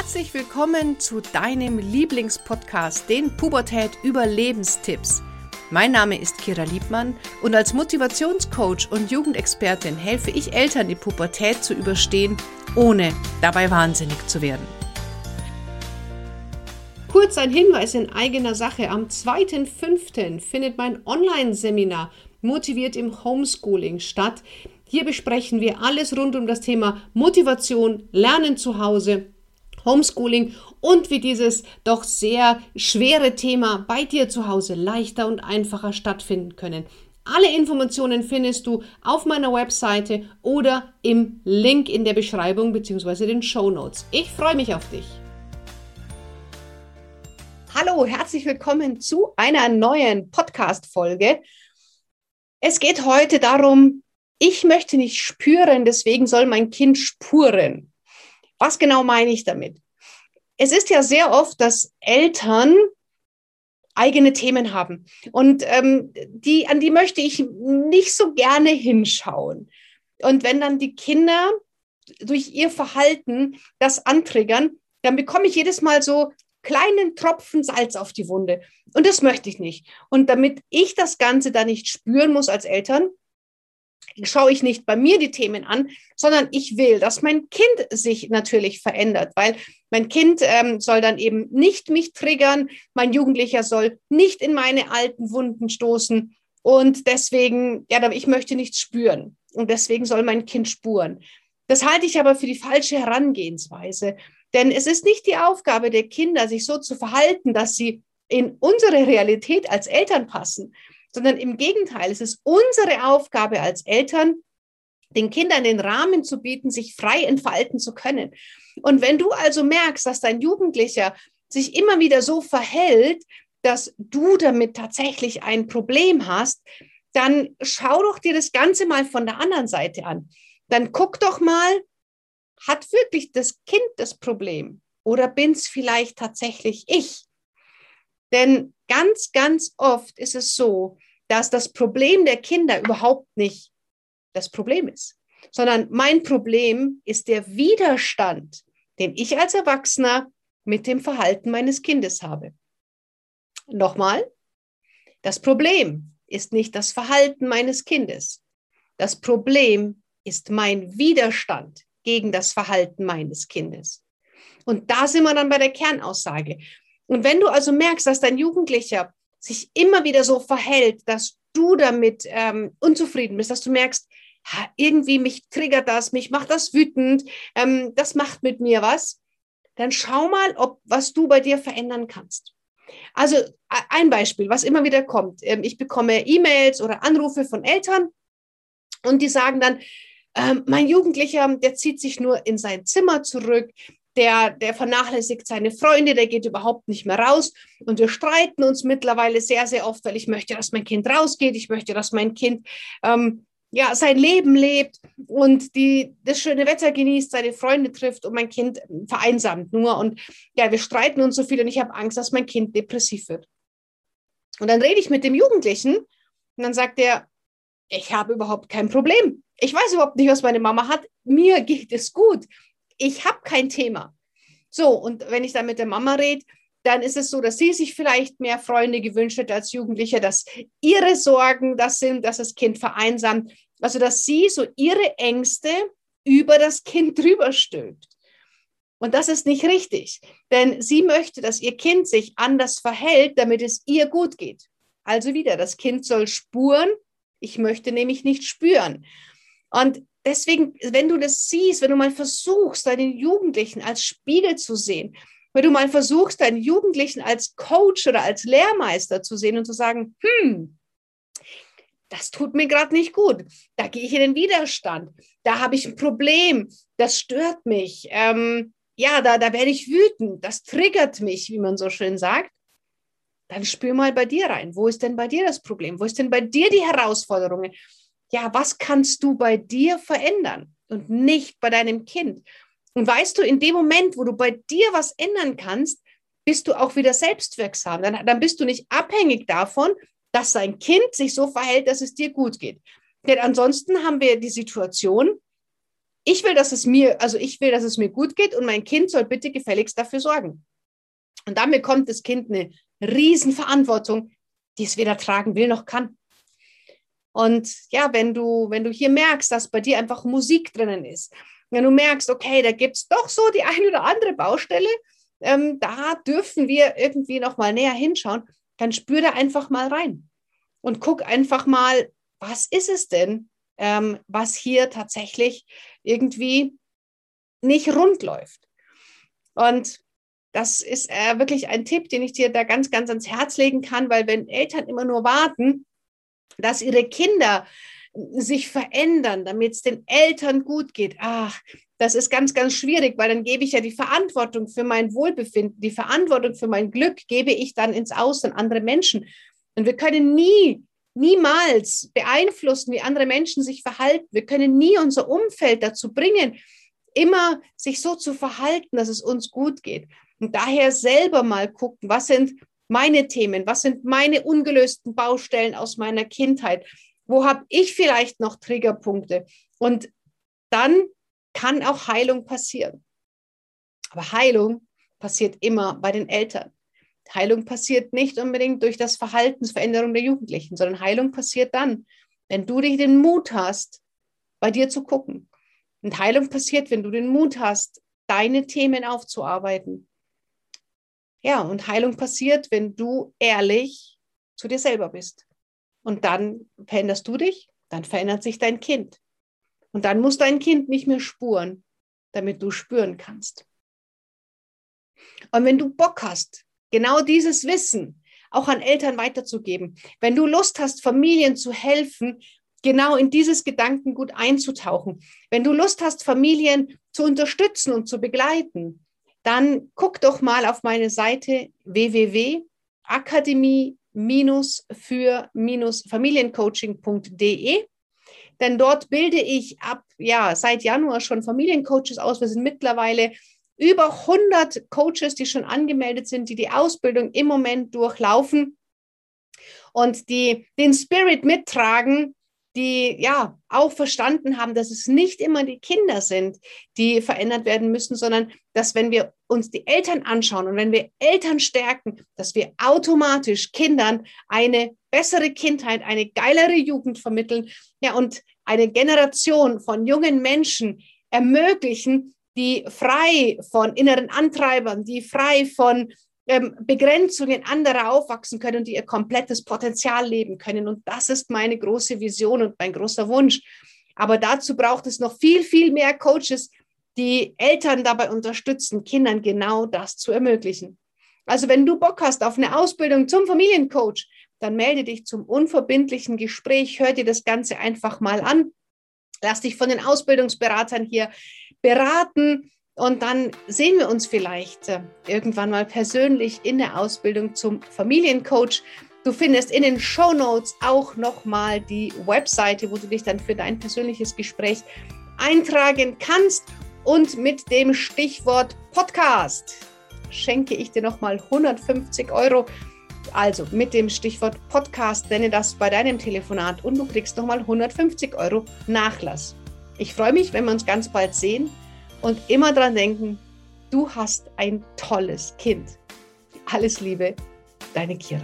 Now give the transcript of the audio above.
Herzlich willkommen zu deinem Lieblingspodcast, den Pubertät Überlebenstipps. Mein Name ist Kira Liebmann und als Motivationscoach und Jugendexpertin helfe ich Eltern, die Pubertät zu überstehen, ohne dabei wahnsinnig zu werden. Kurz ein Hinweis in eigener Sache. Am 2.5. findet mein Online-Seminar Motiviert im Homeschooling statt. Hier besprechen wir alles rund um das Thema Motivation, Lernen zu Hause Homeschooling und wie dieses doch sehr schwere Thema bei dir zu Hause leichter und einfacher stattfinden können. Alle Informationen findest du auf meiner Webseite oder im Link in der Beschreibung bzw. den Show Notes. Ich freue mich auf dich. Hallo, herzlich willkommen zu einer neuen Podcast-Folge. Es geht heute darum, ich möchte nicht spüren, deswegen soll mein Kind spuren. Was genau meine ich damit? Es ist ja sehr oft, dass Eltern eigene Themen haben und ähm, die, an die möchte ich nicht so gerne hinschauen. Und wenn dann die Kinder durch ihr Verhalten das antriggern, dann bekomme ich jedes Mal so kleinen Tropfen Salz auf die Wunde. Und das möchte ich nicht. Und damit ich das Ganze da nicht spüren muss als Eltern, schaue ich nicht bei mir die Themen an, sondern ich will, dass mein Kind sich natürlich verändert, weil mein Kind ähm, soll dann eben nicht mich triggern, mein Jugendlicher soll nicht in meine alten Wunden stoßen. Und deswegen, ja, ich möchte nichts spüren. Und deswegen soll mein Kind spuren. Das halte ich aber für die falsche Herangehensweise, denn es ist nicht die Aufgabe der Kinder, sich so zu verhalten, dass sie in unsere Realität als Eltern passen, sondern im Gegenteil, es ist unsere Aufgabe als Eltern, den Kindern den Rahmen zu bieten, sich frei entfalten zu können. Und wenn du also merkst, dass dein Jugendlicher sich immer wieder so verhält, dass du damit tatsächlich ein Problem hast, dann schau doch dir das Ganze mal von der anderen Seite an. Dann guck doch mal, hat wirklich das Kind das Problem oder bin es vielleicht tatsächlich ich? Denn ganz, ganz oft ist es so, dass das Problem der Kinder überhaupt nicht das Problem ist, sondern mein Problem ist der Widerstand, den ich als Erwachsener mit dem Verhalten meines Kindes habe. Nochmal, das Problem ist nicht das Verhalten meines Kindes. Das Problem ist mein Widerstand gegen das Verhalten meines Kindes. Und da sind wir dann bei der Kernaussage. Und wenn du also merkst, dass dein Jugendlicher sich immer wieder so verhält, dass du damit ähm, unzufrieden bist, dass du merkst, ha, irgendwie mich triggert das, mich macht das wütend, ähm, das macht mit mir was, dann schau mal, ob was du bei dir verändern kannst. Also ein Beispiel, was immer wieder kommt. Ähm, ich bekomme E-Mails oder Anrufe von Eltern und die sagen dann, ähm, mein Jugendlicher, der zieht sich nur in sein Zimmer zurück, der, der vernachlässigt seine Freunde, der geht überhaupt nicht mehr raus. Und wir streiten uns mittlerweile sehr, sehr oft, weil ich möchte, dass mein Kind rausgeht, ich möchte, dass mein Kind ähm, ja, sein Leben lebt und die, das schöne Wetter genießt, seine Freunde trifft und mein Kind vereinsamt nur. Und ja, wir streiten uns so viel und ich habe Angst, dass mein Kind depressiv wird. Und dann rede ich mit dem Jugendlichen und dann sagt er, ich habe überhaupt kein Problem. Ich weiß überhaupt nicht, was meine Mama hat. Mir geht es gut ich habe kein Thema. So, und wenn ich dann mit der Mama rede, dann ist es so, dass sie sich vielleicht mehr Freunde gewünscht hat als Jugendliche, dass ihre Sorgen das sind, dass das Kind vereinsamt. Also, dass sie so ihre Ängste über das Kind drüber stülpt. Und das ist nicht richtig, denn sie möchte, dass ihr Kind sich anders verhält, damit es ihr gut geht. Also wieder, das Kind soll spuren, ich möchte nämlich nicht spüren. Und deswegen, wenn du das siehst, wenn du mal versuchst, deinen Jugendlichen als Spiegel zu sehen, wenn du mal versuchst, deinen Jugendlichen als Coach oder als Lehrmeister zu sehen und zu sagen, hm, das tut mir gerade nicht gut. Da gehe ich in den Widerstand. Da habe ich ein Problem. Das stört mich. Ähm, ja, da, da werde ich wütend. Das triggert mich, wie man so schön sagt. Dann spür mal bei dir rein. Wo ist denn bei dir das Problem? Wo ist denn bei dir die Herausforderungen? Ja, was kannst du bei dir verändern und nicht bei deinem Kind? Und weißt du, in dem Moment, wo du bei dir was ändern kannst, bist du auch wieder selbstwirksam. Dann, dann bist du nicht abhängig davon, dass dein Kind sich so verhält, dass es dir gut geht. Denn ansonsten haben wir die Situation, ich will, dass es mir, also ich will, dass es mir gut geht und mein Kind soll bitte gefälligst dafür sorgen. Und dann bekommt das Kind eine Riesenverantwortung, die es weder tragen will noch kann. Und ja, wenn du, wenn du hier merkst, dass bei dir einfach Musik drinnen ist, wenn du merkst, okay, da gibt es doch so die eine oder andere Baustelle, ähm, da dürfen wir irgendwie noch mal näher hinschauen, dann spür da einfach mal rein und guck einfach mal, was ist es denn, ähm, was hier tatsächlich irgendwie nicht rund läuft. Und das ist äh, wirklich ein Tipp, den ich dir da ganz, ganz ans Herz legen kann, weil wenn Eltern immer nur warten, dass ihre Kinder sich verändern, damit es den Eltern gut geht, ach, das ist ganz, ganz schwierig, weil dann gebe ich ja die Verantwortung für mein Wohlbefinden, die Verantwortung für mein Glück gebe ich dann ins Außen, andere Menschen. Und wir können nie, niemals beeinflussen, wie andere Menschen sich verhalten. Wir können nie unser Umfeld dazu bringen, immer sich so zu verhalten, dass es uns gut geht. Und daher selber mal gucken, was sind meine Themen, was sind meine ungelösten Baustellen aus meiner Kindheit, wo habe ich vielleicht noch Triggerpunkte. Und dann kann auch Heilung passieren. Aber Heilung passiert immer bei den Eltern. Heilung passiert nicht unbedingt durch das Verhaltensveränderung der Jugendlichen, sondern Heilung passiert dann, wenn du dich den Mut hast, bei dir zu gucken. Und Heilung passiert, wenn du den Mut hast, deine Themen aufzuarbeiten. Ja, und Heilung passiert, wenn du ehrlich zu dir selber bist. Und dann veränderst du dich, dann verändert sich dein Kind. Und dann muss dein Kind nicht mehr spuren, damit du spüren kannst. Und wenn du Bock hast, genau dieses Wissen auch an Eltern weiterzugeben, wenn du Lust hast, Familien zu helfen, genau in dieses Gedankengut einzutauchen, wenn du Lust hast, Familien zu unterstützen und zu begleiten, dann guck doch mal auf meine Seite www.akademie-für-familiencoaching.de denn dort bilde ich ab, ja, seit Januar schon Familiencoaches aus. Wir sind mittlerweile über 100 Coaches, die schon angemeldet sind, die die Ausbildung im Moment durchlaufen und die den Spirit mittragen, die ja auch verstanden haben, dass es nicht immer die Kinder sind, die verändert werden müssen, sondern dass wenn wir uns die Eltern anschauen und wenn wir Eltern stärken, dass wir automatisch Kindern eine bessere Kindheit, eine geilere Jugend vermitteln, ja und eine Generation von jungen Menschen ermöglichen, die frei von inneren Antreibern, die frei von ähm, Begrenzungen anderer aufwachsen können und die ihr komplettes Potenzial leben können. Und das ist meine große Vision und mein großer Wunsch. Aber dazu braucht es noch viel, viel mehr Coaches, die Eltern dabei unterstützen, Kindern genau das zu ermöglichen. Also wenn du Bock hast auf eine Ausbildung zum Familiencoach, dann melde dich zum unverbindlichen Gespräch, hör dir das Ganze einfach mal an, lass dich von den Ausbildungsberatern hier beraten und dann sehen wir uns vielleicht äh, irgendwann mal persönlich in der Ausbildung zum Familiencoach. Du findest in den Show Notes auch nochmal die Webseite, wo du dich dann für dein persönliches Gespräch eintragen kannst. Und mit dem Stichwort Podcast schenke ich dir nochmal 150 Euro. Also mit dem Stichwort Podcast nenne das bei deinem Telefonat und du kriegst nochmal 150 Euro Nachlass. Ich freue mich, wenn wir uns ganz bald sehen und immer dran denken, du hast ein tolles Kind. Alles Liebe, deine Kira.